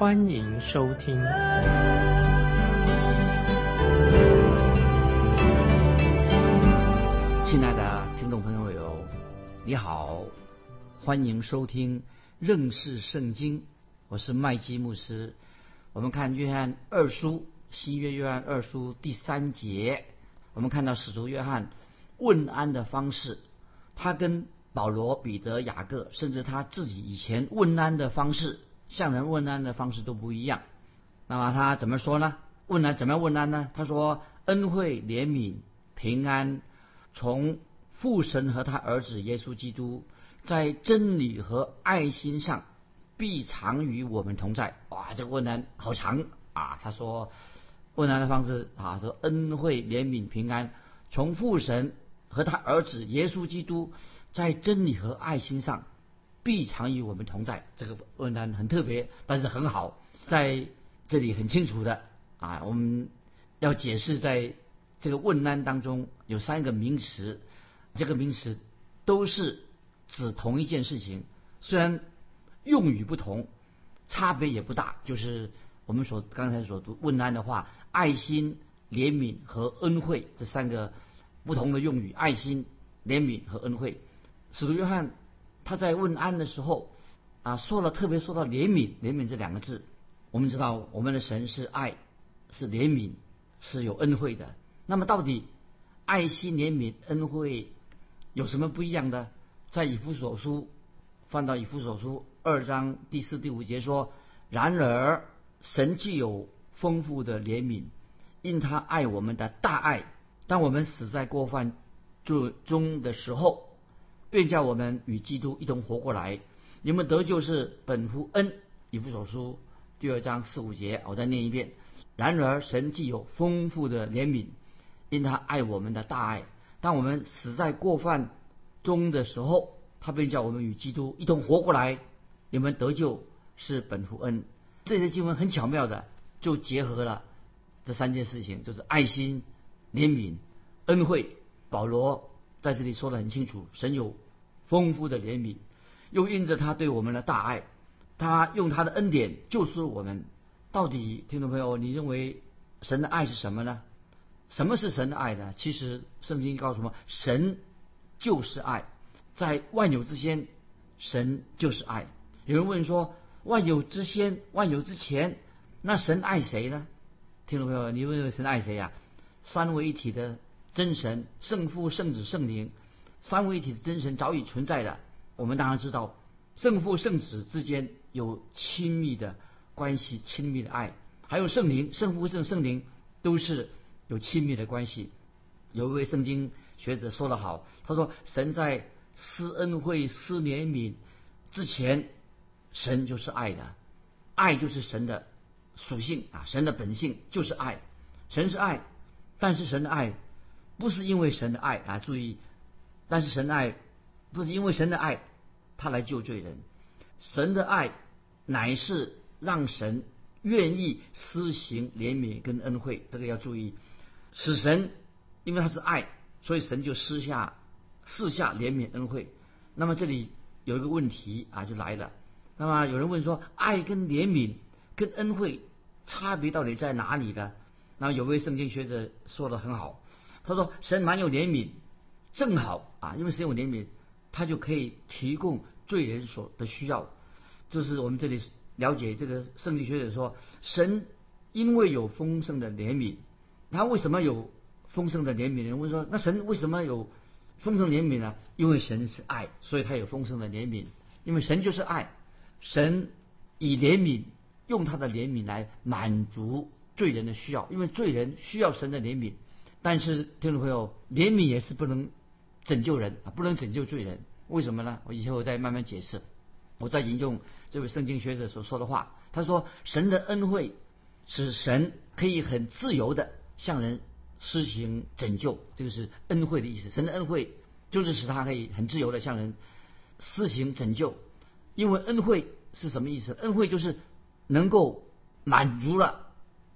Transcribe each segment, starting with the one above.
欢迎收听。亲爱的听众朋友，你好，欢迎收听认识圣经。我是麦基牧师。我们看约翰二书，新约约翰二书第三节，我们看到使徒约翰。问安的方式，他跟保罗、彼得、雅各，甚至他自己以前问安的方式，向人问安的方式都不一样。那么他怎么说呢？问安怎么样问安呢？他说：“恩惠、怜悯、平安，从父神和他儿子耶稣基督，在真理和爱心上，必常与我们同在。”哇，这个问安好长啊！他说问安的方式啊，说恩惠、怜悯、平安，从父神。和他儿子耶稣基督在真理和爱心上必常与我们同在。这个问安很特别，但是很好，在这里很清楚的啊，我们要解释在这个问安当中有三个名词，这个名词都是指同一件事情，虽然用语不同，差别也不大，就是我们所刚才所读问安的话，爱心、怜悯和恩惠这三个。不同的用语，爱心、怜悯和恩惠。使徒约翰他在问安的时候啊，说了特别说到怜悯，怜悯这两个字。我们知道我们的神是爱，是怜悯，是有恩惠的。那么到底爱心、怜悯、恩惠有什么不一样的？在以弗所书，翻到以弗所书二章第四、第五节说：然而神具有丰富的怜悯，因他爱我们的大爱。当我们死在过犯中的时候，便叫我们与基督一同活过来。你们得救是本乎恩。以弗所书第二章四五节，我再念一遍。然而神既有丰富的怜悯，因他爱我们的大爱。当我们死在过犯中的时候，他便叫我们与基督一同活过来。你们得救是本乎恩。这些经文很巧妙的就结合了这三件事情，就是爱心。怜悯、恩惠，保罗在这里说的很清楚：神有丰富的怜悯，又印着他对我们的大爱，他用他的恩典救赎我们。到底，听众朋友，你认为神的爱是什么呢？什么是神的爱呢？其实圣经告诉我们，神就是爱，在万有之先，神就是爱。有人问说：万有之先、万有之前，那神爱谁呢？听众朋友，你认为神爱谁呀？三位一体的真神，圣父、圣子、圣灵，三位一体的真神早已存在的。我们当然知道，圣父、圣子之间有亲密的关系，亲密的爱。还有圣灵，圣父、圣圣灵都是有亲密的关系。有一位圣经学者说得好，他说：“神在施恩惠、施怜悯之前，神就是爱的，爱就是神的属性啊，神的本性就是爱，神是爱。”但是神的爱不是因为神的爱啊，注意，但是神的爱不是因为神的爱，他来救罪人。神的爱乃是让神愿意施行怜悯跟恩惠，这个要注意。使神因为他是爱，所以神就施下施下怜悯恩惠。那么这里有一个问题啊，就来了。那么有人问说，爱跟怜悯跟恩惠差别到底在哪里呢？那么有位圣经学者说的很好，他说神蛮有怜悯，正好啊，因为神有怜悯，他就可以提供罪人所的需要。就是我们这里了解这个圣经学者说，神因为有丰盛的怜悯，他为什么有丰盛的怜悯呢？问说，那神为什么有丰盛怜悯呢？因为神是爱，所以他有丰盛的怜悯。因为神就是爱，神以怜悯用他的怜悯来满足。罪人的需要，因为罪人需要神的怜悯，但是听众朋友，怜悯也是不能拯救人啊，不能拯救罪人。为什么呢？我以后再慢慢解释。我再引用这位圣经学者所说的话，他说：“神的恩惠使神可以很自由的向人施行拯救，这个是恩惠的意思。神的恩惠就是使他可以很自由的向人施行拯救，因为恩惠是什么意思？恩惠就是能够满足了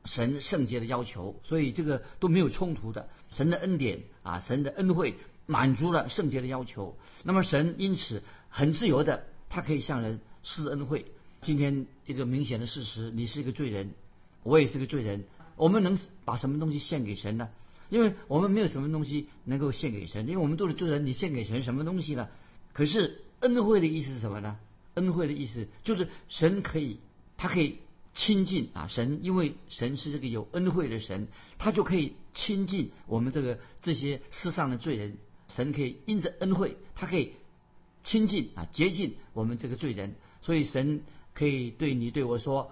神圣洁的要求，所以这个都没有冲突的。神的恩典啊，神的恩惠满足了圣洁的要求，那么神因此很自由的，他可以向人施恩惠。今天一个明显的事实，你是一个罪人，我也是个罪人。我们能把什么东西献给神呢？因为我们没有什么东西能够献给神，因为我们都是罪人。你献给神什么东西呢？可是恩惠的意思是什么呢？恩惠的意思就是神可以，他可以亲近啊，神因为神是这个有恩惠的神，他就可以亲近我们这个这些世上的罪人。神可以因着恩惠，他可以亲近啊，接近我们这个罪人。所以神。可以对你对我说，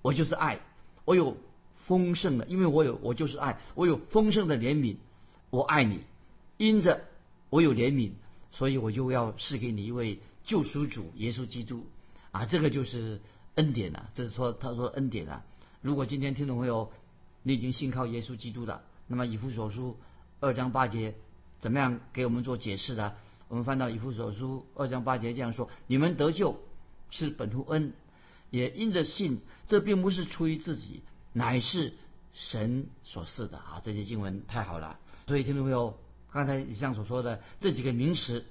我就是爱，我有丰盛的，因为我有我就是爱，我有丰盛的怜悯，我爱你，因着我有怜悯，所以我就要赐给你一位救赎主耶稣基督啊，这个就是恩典呐，这是说他说恩典啊。如果今天听众朋友你已经信靠耶稣基督的，那么以弗所书二章八节怎么样给我们做解释的？我们翻到以弗所书二章八节这样说：你们得救。是本乎恩，也因着信，这并不是出于自己，乃是神所赐的啊！这些经文太好了。所以听众朋友，刚才以上所说的这几个名词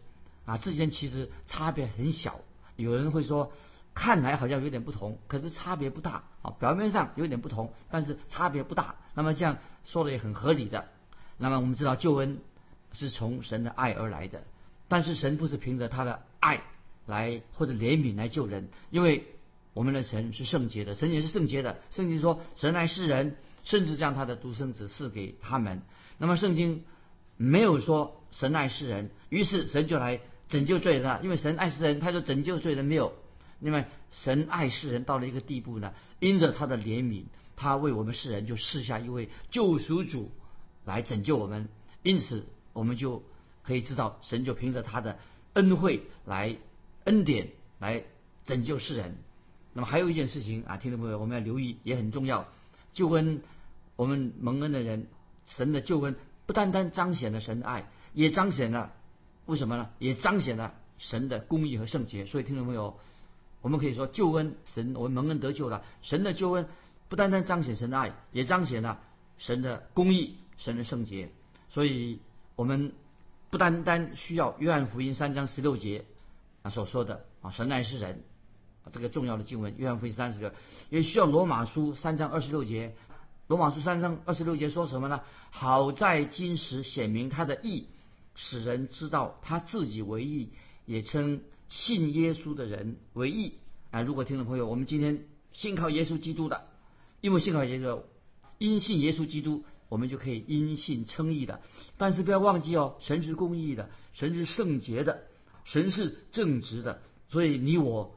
啊，之间其实差别很小。有人会说，看来好像有点不同，可是差别不大啊。表面上有点不同，但是差别不大。那么这样说的也很合理的。那么我们知道救恩是从神的爱而来的，但是神不是凭着他的爱。来或者怜悯来救人，因为我们的神是圣洁的，神也是圣洁的。圣经说神爱世人，甚至将他的独生子赐给他们。那么圣经没有说神爱世人，于是神就来拯救罪人了。因为神爱世人，他就拯救罪人没有。另外，神爱世人到了一个地步呢，因着他的怜悯，他为我们世人就赐下一位救赎主来拯救我们。因此，我们就可以知道，神就凭着他的恩惠来。恩典来拯救世人。那么还有一件事情啊，听众朋友，我们要留意，也很重要。救恩，我们蒙恩的人，神的救恩不单单彰显了神的爱，也彰显了为什么呢？也彰显了神的公义和圣洁。所以，听众朋友，我们可以说，救恩，神我们蒙恩得救了。神的救恩不单单彰显神的爱，也彰显了神的公义、神的圣洁。所以，我们不单单需要约翰福音三章十六节啊。所说的啊，神爱世人，这个重要的经文，约翰福音三十六，也需要罗马书三章二十六节。罗马书三章二十六节说什么呢？好在今时显明他的义，使人知道他自己为义，也称信耶稣的人为义。啊，如果听众朋友，我们今天信靠耶稣基督的，因为信靠耶稣，因信耶稣基督，我们就可以因信称义的。但是不要忘记哦，神是公义的，神是圣洁的。神是正直的，所以你我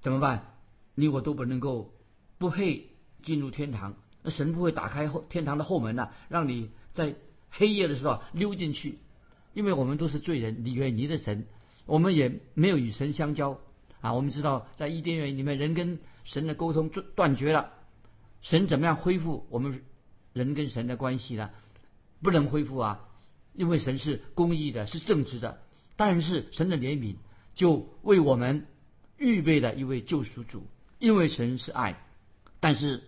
怎么办？你我都不能够不配进入天堂。那神不会打开后天堂的后门呐，让你在黑夜的时候溜进去，因为我们都是罪人，离远离的神，我们也没有与神相交啊。我们知道在伊甸园里面，人跟神的沟通断绝了，神怎么样恢复我们人跟神的关系呢？不能恢复啊，因为神是公义的，是正直的。但是神的怜悯就为我们预备了一位救赎主，因为神是爱，但是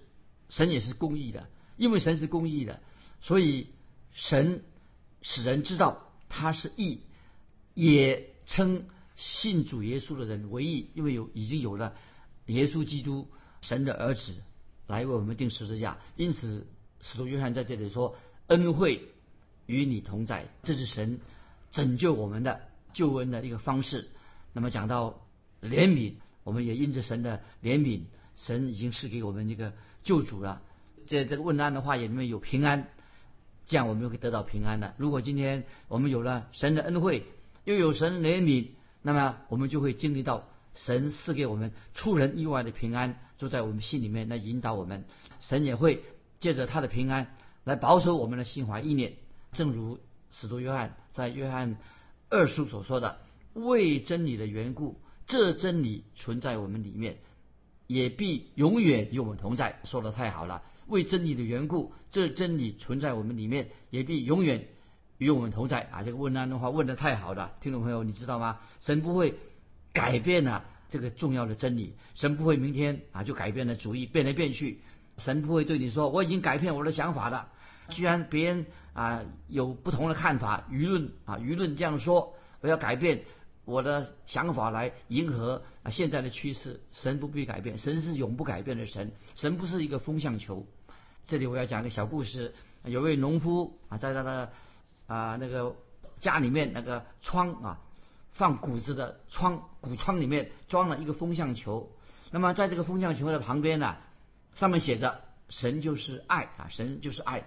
神也是公义的，因为神是公义的，所以神使人知道他是义，也称信主耶稣的人为义，因为有已经有了耶稣基督神的儿子来为我们定十字架，因此使徒约翰在这里说恩惠与你同在，这是神拯救我们的。救恩的一个方式。那么讲到怜悯，我们也因着神的怜悯，神已经是给我们一个救主了。在这个问安的话语里面有平安，这样我们就可以得到平安的。如果今天我们有了神的恩惠，又有神怜悯，那么我们就会经历到神赐给我们出人意外的平安，就在我们心里面来引导我们。神也会借着他的平安来保守我们的心怀意念。正如使徒约翰在约翰。二书所说的为真理的缘故，这真理存在我们里面，也必永远与我们同在。说的太好了，为真理的缘故，这真理存在我们里面，也必永远与我们同在啊！这个问安的话问的太好了，听众朋友，你知道吗？神不会改变了这个重要的真理，神不会明天啊就改变了主意，变来变去。神不会对你说我已经改变我的想法了。居然别人啊有不同的看法，舆论啊舆论这样说，我要改变我的想法来迎合啊现在的趋势。神不必改变，神是永不改变的神，神不是一个风向球。这里我要讲个小故事，有位农夫啊在他的啊那个家里面那个窗啊放谷子的窗谷窗里面装了一个风向球，那么在这个风向球的旁边呢。上面写着“神就是爱啊，神就是爱”。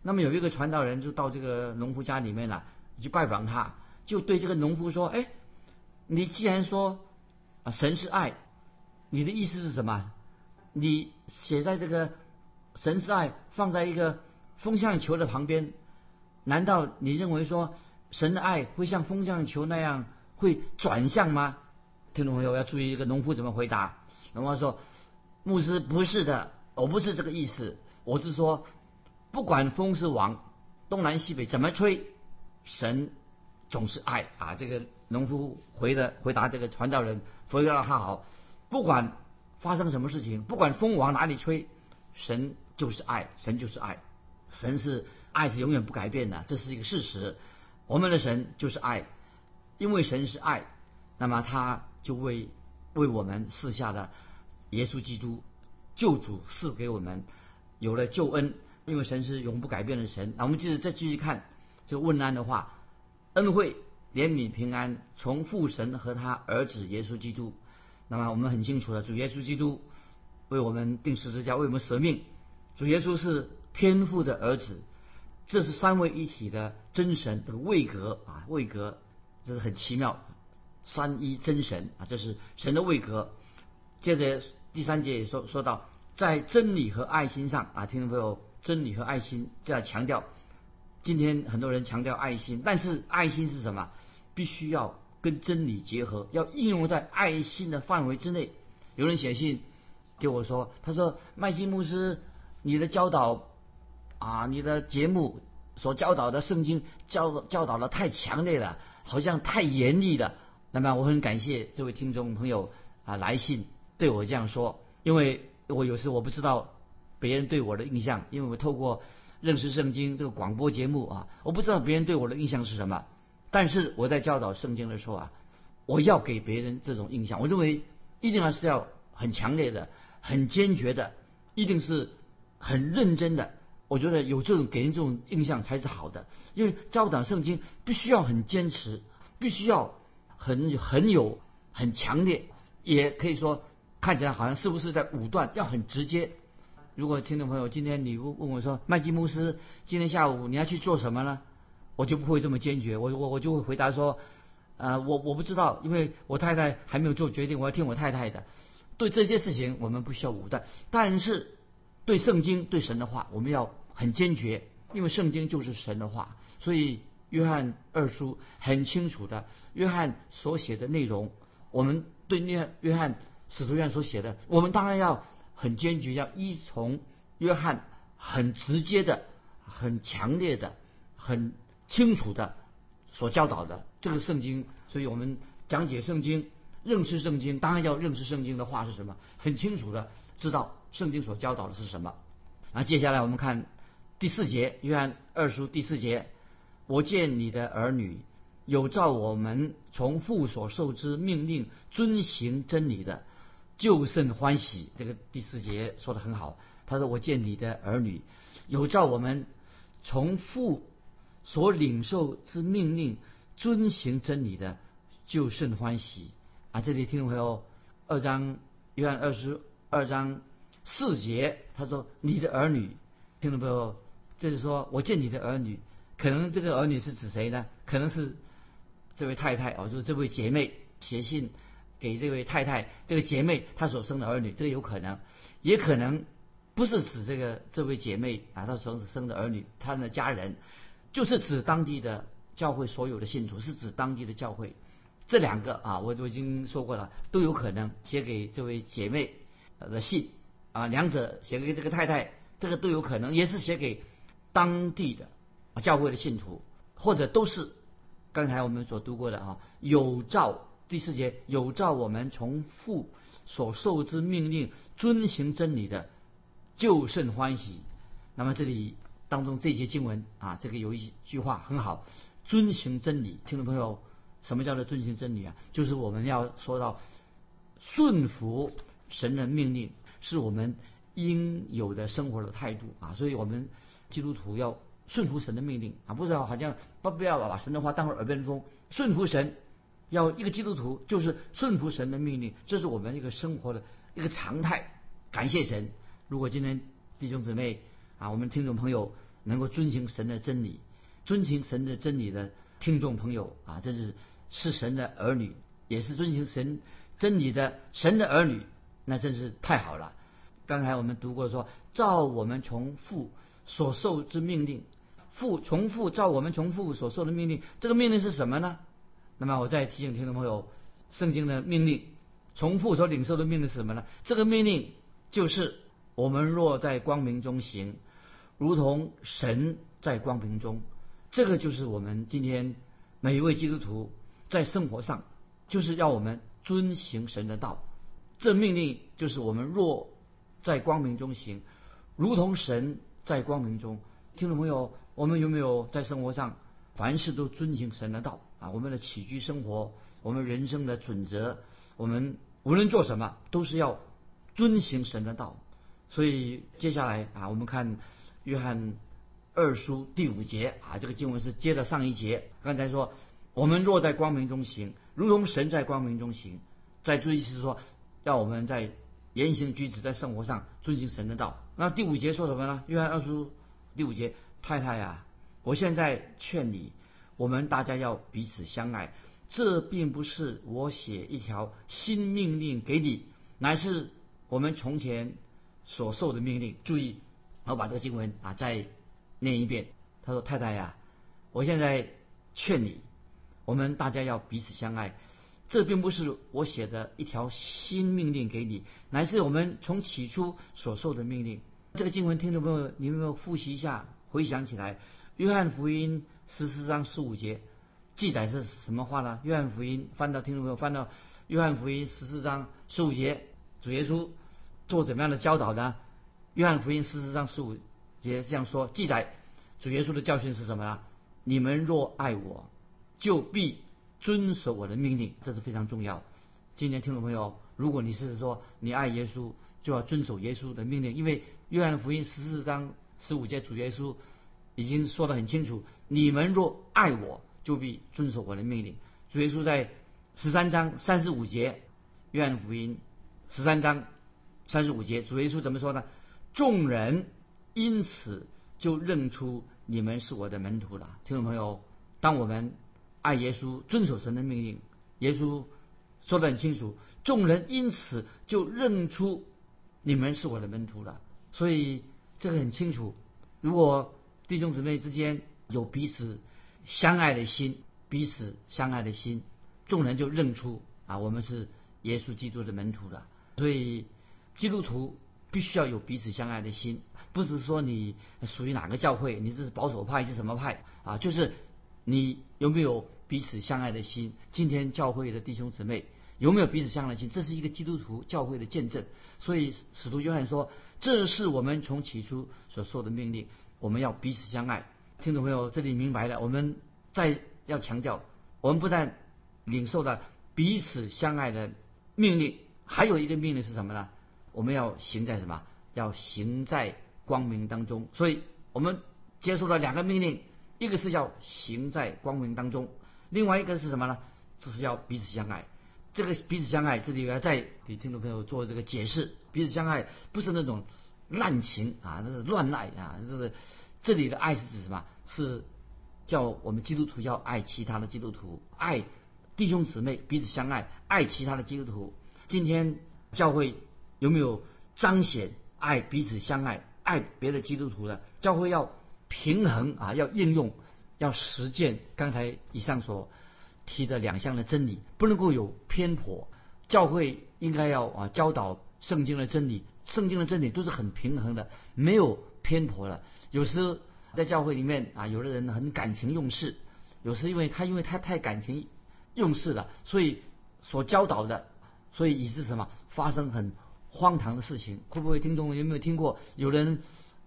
那么有一个传道人就到这个农夫家里面了，去拜访他，就对这个农夫说：“哎，你既然说啊神是爱，你的意思是什么？你写在这个神是爱放在一个风向球的旁边，难道你认为说神的爱会像风向球那样会转向吗？”听众朋友要注意，一个农夫怎么回答？农夫说。牧师不是的，我不是这个意思。我是说，不管风是往东南西北怎么吹，神总是爱啊。这个农夫回的回答这个传道人，回答他好。不管发生什么事情，不管风往哪里吹，神就是爱，神就是爱，神是爱是永远不改变的，这是一个事实。我们的神就是爱，因为神是爱，那么他就为为我们赐下的。耶稣基督救主赐给我们有了救恩，因为神是永不改变的神。那我们接着再继续看这个问安的话，恩惠、怜悯、平安，从父神和他儿子耶稣基督。那么我们很清楚了，主耶稣基督为我们定十字架，为我们舍命。主耶稣是天父的儿子，这是三位一体的真神的位格啊，位格这是很奇妙，三一真神啊，这是神的位格。接着。第三节也说说到，在真理和爱心上啊，听众朋友，真理和爱心这样强调。今天很多人强调爱心，但是爱心是什么？必须要跟真理结合，要应用在爱心的范围之内。有人写信给我说，他说麦基牧师，你的教导啊，你的节目所教导的圣经教教导的太强烈了，好像太严厉了。那么我很感谢这位听众朋友啊来信。对我这样说，因为我有时我不知道别人对我的印象，因为我透过认识圣经这个广播节目啊，我不知道别人对我的印象是什么。但是我在教导圣经的时候啊，我要给别人这种印象，我认为一定要是要很强烈的、很坚决的，一定是很认真的。我觉得有这种给人这种印象才是好的，因为教导圣经必须要很坚持，必须要很很有很强烈，也可以说。看起来好像是不是在武断，要很直接。如果听众朋友今天你问我说麦基牧师今天下午你要去做什么呢？我就不会这么坚决，我我我就会回答说，呃，我我不知道，因为我太太还没有做决定，我要听我太太的。对这些事情我们不需要武断，但是对圣经对神的话我们要很坚决，因为圣经就是神的话。所以约翰二书很清楚的，约翰所写的内容，我们对约约翰。使徒约翰所写的，我们当然要很坚决，要依从约翰很直接的、很强烈的、很清楚的所教导的这个圣经。所以我们讲解圣经、认识圣经，当然要认识圣经的话是什么，很清楚的知道圣经所教导的是什么。那接下来我们看第四节，约翰二书第四节：我见你的儿女有照我们从父所受之命令遵行真理的。就甚欢喜，这个第四节说的很好。他说：“我见你的儿女有照我们从父所领受之命令遵行真理的，就甚欢喜。”啊，这里听众朋友，二章约翰二十二章四节，他说：“你的儿女，听众朋友，这是说我见你的儿女，可能这个儿女是指谁呢？可能是这位太太哦，就是这位姐妹写信。”给这位太太、这个姐妹她所生的儿女，这个有可能，也可能不是指这个这位姐妹啊，她所生的儿女，她的家人，就是指当地的教会所有的信徒，是指当地的教会。这两个啊，我我已经说过了，都有可能写给这位姐妹的信啊，两者写给这个太太，这个都有可能，也是写给当地的教会的信徒，或者都是刚才我们所读过的啊，有照第四节有照我们从父所受之命令遵行真理的，就甚欢喜。那么这里当中这些经文啊，这个有一句话很好，遵行真理。听众朋友，什么叫做遵行真理啊？就是我们要说到顺服神的命令，是我们。应有的生活的态度啊，所以我们基督徒要顺服神的命令啊，不是好像不不要把神的话当耳边风，顺服神，要一个基督徒就是顺服神的命令，这是我们一个生活的一个常态。感谢神，如果今天弟兄姊妹啊，我们听众朋友能够遵行神的真理，遵行神的真理的听众朋友啊，这是是神的儿女，也是遵行神真理的神的儿女，那真是太好了。刚才我们读过说，照我们从父所受之命令，父从父照我们从父所受的命令，这个命令是什么呢？那么我再提醒听众朋友，圣经的命令，重复所领受的命令是什么呢？这个命令就是我们若在光明中行，如同神在光明中。这个就是我们今天每一位基督徒在生活上，就是要我们遵行神的道。这命令就是我们若。在光明中行，如同神在光明中。听众朋友，我们有没有在生活上凡事都遵行神的道啊？我们的起居生活，我们人生的准则，我们无论做什么都是要遵行神的道。所以接下来啊，我们看约翰二书第五节啊，这个经文是接着上一节。刚才说我们若在光明中行，如同神在光明中行。再注意是说，要我们在。言行举止在生活上遵行神的道。那第五节说什么呢？约翰二书第五节，太太呀，我现在劝你，我们大家要彼此相爱。这并不是我写一条新命令给你，乃是我们从前所受的命令。注意，我把这个经文啊再念一遍。他说：“太太呀，我现在劝你，我们大家要彼此相爱。”这并不是我写的一条新命令给你，乃是我们从起初所受的命令。这个经文，听众朋友，你有没有复习一下？回想起来，约翰福音十四章十五节记载是什么话呢？约翰福音翻到听众朋友翻到约翰福音十四章十五节，主耶稣做怎么样的教导呢？约翰福音十四章十五节这样说：记载主耶稣的教训是什么呢？你们若爱我，就必。遵守我的命令，这是非常重要。今天听众朋友，如果你是说你爱耶稣，就要遵守耶稣的命令，因为约翰福音十四章十五节主耶稣已经说得很清楚：你们若爱我，就必遵守我的命令。主耶稣在十三章三十五节，约翰福音十三章三十五节，主耶稣怎么说呢？众人因此就认出你们是我的门徒了。听众朋友，当我们爱耶稣，遵守神的命令。耶稣说得很清楚，众人因此就认出你们是我的门徒了。所以这个很清楚。如果弟兄姊妹之间有彼此相爱的心，彼此相爱的心，众人就认出啊，我们是耶稣基督的门徒了。所以基督徒必须要有彼此相爱的心，不是说你属于哪个教会，你是保守派是什么派啊，就是。你有没有彼此相爱的心？今天教会的弟兄姊妹有没有彼此相爱的心？这是一个基督徒教会的见证。所以使徒约翰说：“这是我们从起初所受的命令，我们要彼此相爱。”听众朋友，这里明白了。我们再要强调，我们不但领受了彼此相爱的命令，还有一个命令是什么呢？我们要行在什么？要行在光明当中。所以我们接受了两个命令。一个是要行在光明当中，另外一个是什么呢？就是要彼此相爱。这个彼此相爱，这里要再给听众朋友做这个解释。彼此相爱不是那种滥情啊，那是乱爱啊。这是这里的爱是指什么？是叫我们基督徒要爱其他的基督徒，爱弟兄姊妹彼此相爱，爱其他的基督徒。今天教会有没有彰显爱彼此相爱、爱别的基督徒的？教会要。平衡啊，要应用，要实践刚才以上所提的两项的真理，不能够有偏颇。教会应该要啊教导圣经的真理，圣经的真理都是很平衡的，没有偏颇的。有时在教会里面啊，有的人很感情用事，有时因为他因为他太感情用事了，所以所教导的，所以以致什么发生很荒唐的事情。会不会听众有没有听过有人？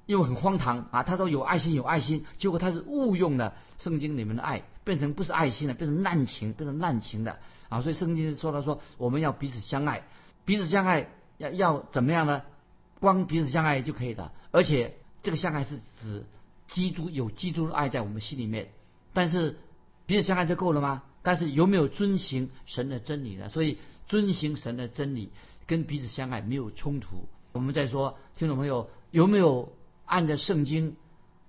因为很荒唐啊！他说有爱心有爱心，结果他是误用了圣经里面的爱，变成不是爱心了，变成滥情，变成滥情的啊！所以圣经说了说我们要彼此相爱，彼此相爱要要怎么样呢？光彼此相爱就可以了，而且这个相爱是指基督有基督的爱在我们心里面，但是彼此相爱就够了吗？但是有没有遵行神的真理呢？所以遵行神的真理跟彼此相爱没有冲突。我们再说，听众朋友有没有？按照圣经，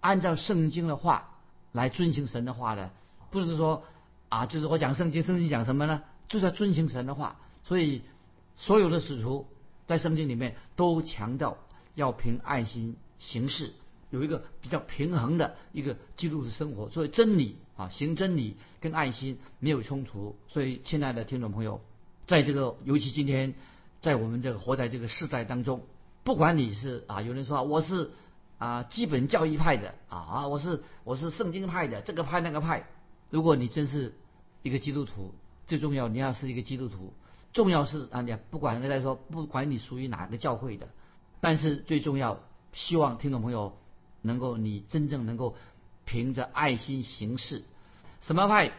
按照圣经的话来遵行神的话的，不是说啊，就是我讲圣经，圣经讲什么呢？就是要遵行神的话。所以所有的使徒在圣经里面都强调要凭爱心行事，有一个比较平衡的一个基督的生活。所以真理啊，行真理跟爱心没有冲突。所以亲爱的听众朋友，在这个尤其今天在我们这个活在这个世代当中，不管你是啊，有人说我是。啊，基本教义派的啊啊，我是我是圣经派的，这个派那个派。如果你真是一个基督徒，最重要你要是一个基督徒，重要是啊，你不管来说，不管你属于哪个教会的，但是最重要，希望听众朋友能够你真正能够凭着爱心行事。什么派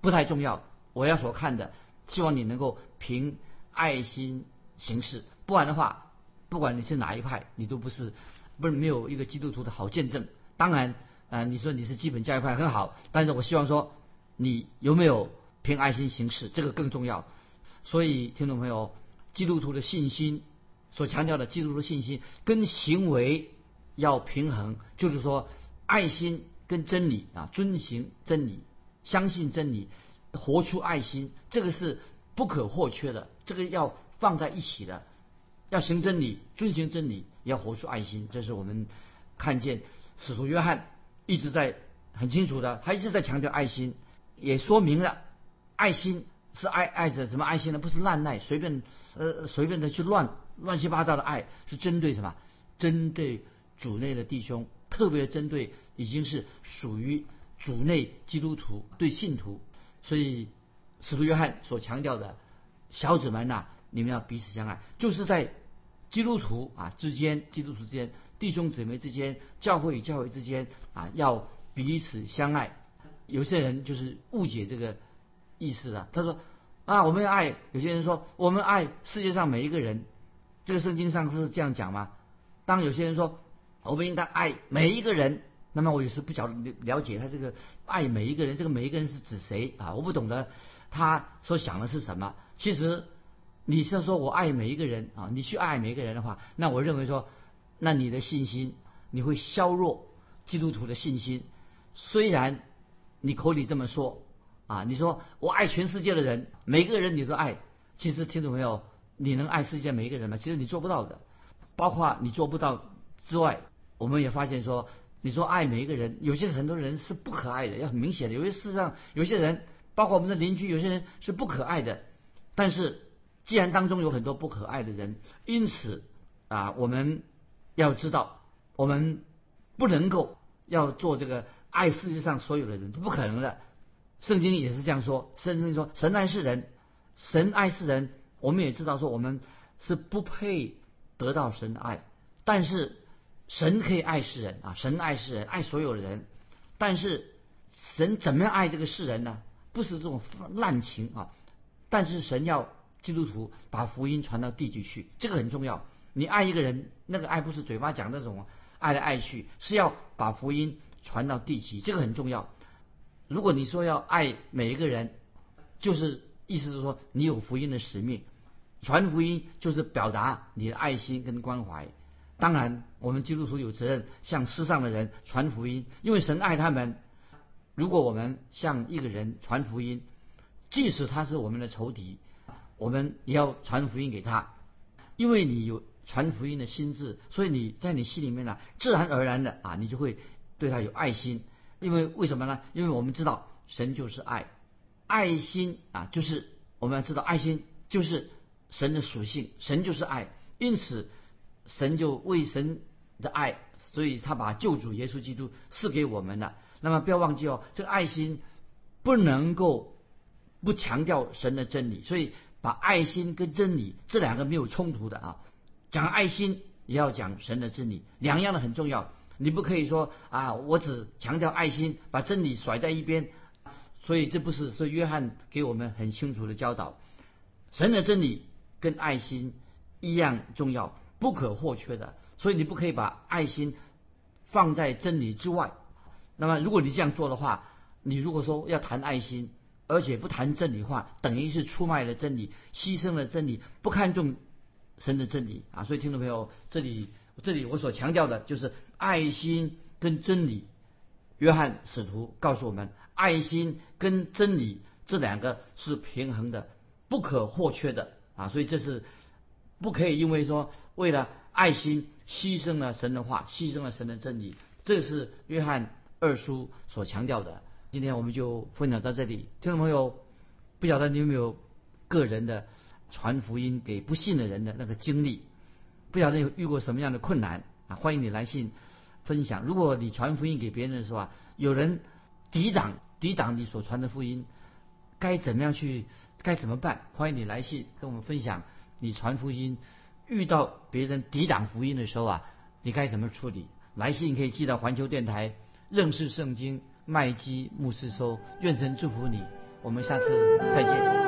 不太重要，我要所看的，希望你能够凭爱心行事。不然的话，不管你是哪一派，你都不是。不是没有一个基督徒的好见证。当然，啊，你说你是基本教育派很好，但是我希望说，你有没有凭爱心行事，这个更重要。所以，听众朋友，基督徒的信心所强调的基督徒的信心跟行为要平衡，就是说，爱心跟真理啊，遵行真理，相信真理，活出爱心，这个是不可或缺的，这个要放在一起的。要行真理，遵循真理，要活出爱心。这是我们看见使徒约翰一直在很清楚的，他一直在强调爱心，也说明了爱心是爱爱着什么爱心呢？不是滥爱，随便呃随便的去乱乱七八糟的爱，是针对什么？针对主内的弟兄，特别针对已经是属于主内基督徒对信徒。所以使徒约翰所强调的小子们呐，你们要彼此相爱，就是在。基督徒啊之间，基督徒之间，弟兄姊妹之间，教会与教会之间啊，要彼此相爱。有些人就是误解这个意思啊。他说啊，我们要爱。有些人说我们爱世界上每一个人。这个圣经上是这样讲吗？当有些人说我们应该爱每一个人，那么我有时不晓得了解他这个爱每一个人，这个每一个人是指谁啊？我不懂得他所想的是什么。其实。你是说我爱每一个人啊？你去爱每一个人的话，那我认为说，那你的信心你会削弱基督徒的信心。虽然你口里这么说啊，你说我爱全世界的人，每个人你都爱。其实听懂没有？你能爱世界每一个人吗？其实你做不到的。包括你做不到之外，我们也发现说，你说爱每一个人，有些很多人是不可爱的，要很明显的。有些事实上，有些人，包括我们的邻居，有些人是不可爱的，但是。既然当中有很多不可爱的人，因此啊，我们要知道，我们不能够要做这个爱世界上所有的人，不可能的。圣经也是这样说，圣经说神爱世人，神爱世人。我们也知道说我们是不配得到神的爱，但是神可以爱世人啊，神爱世人，爱所有的人。但是神怎么样爱这个世人呢？不是这种滥情啊，但是神要。基督徒把福音传到地级去，这个很重要。你爱一个人，那个爱不是嘴巴讲那种爱来爱去，是要把福音传到地级，这个很重要。如果你说要爱每一个人，就是意思是说你有福音的使命，传福音就是表达你的爱心跟关怀。当然，我们基督徒有责任向世上的人传福音，因为神爱他们。如果我们向一个人传福音，即使他是我们的仇敌。我们也要传福音给他，因为你有传福音的心智，所以你在你心里面呢，自然而然的啊，你就会对他有爱心。因为为什么呢？因为我们知道神就是爱，爱心啊，就是我们要知道爱心就是神的属性，神就是爱，因此神就为神的爱所以他把救主耶稣基督赐给我们了。那么不要忘记哦，这个爱心不能够不强调神的真理，所以把爱心跟真理这两个没有冲突的啊。讲爱心也要讲神的真理，两样的很重要。你不可以说啊，我只强调爱心，把真理甩在一边。所以这不是，是约翰给我们很清楚的教导：神的真理跟爱心一样重要，不可或缺的。所以你不可以把爱心放在真理之外。那么如果你这样做的话，你如果说要谈爱心，而且不谈真理话，等于是出卖了真理，牺牲了真理，不看重神的真理啊！所以听众朋友，这里这里我所强调的就是爱心跟真理。约翰使徒告诉我们，爱心跟真理这两个是平衡的，不可或缺的啊！所以这是不可以因为说为了爱心牺牲了神的话，牺牲了神的真理，这是约翰二书所强调的。今天我们就分享到这里，听众朋友，不晓得你有没有个人的传福音给不信的人的那个经历？不晓得有遇过什么样的困难啊？欢迎你来信。分享，如果你传福音给别人的时候啊，有人抵挡抵挡你所传的福音，该怎么样去？该怎么办？欢迎你来信跟我们分享，你传福音遇到别人抵挡福音的时候啊，你该怎么处理？来信可以寄到环球电台认识圣经麦基牧师收，愿神祝福你，我们下次再见。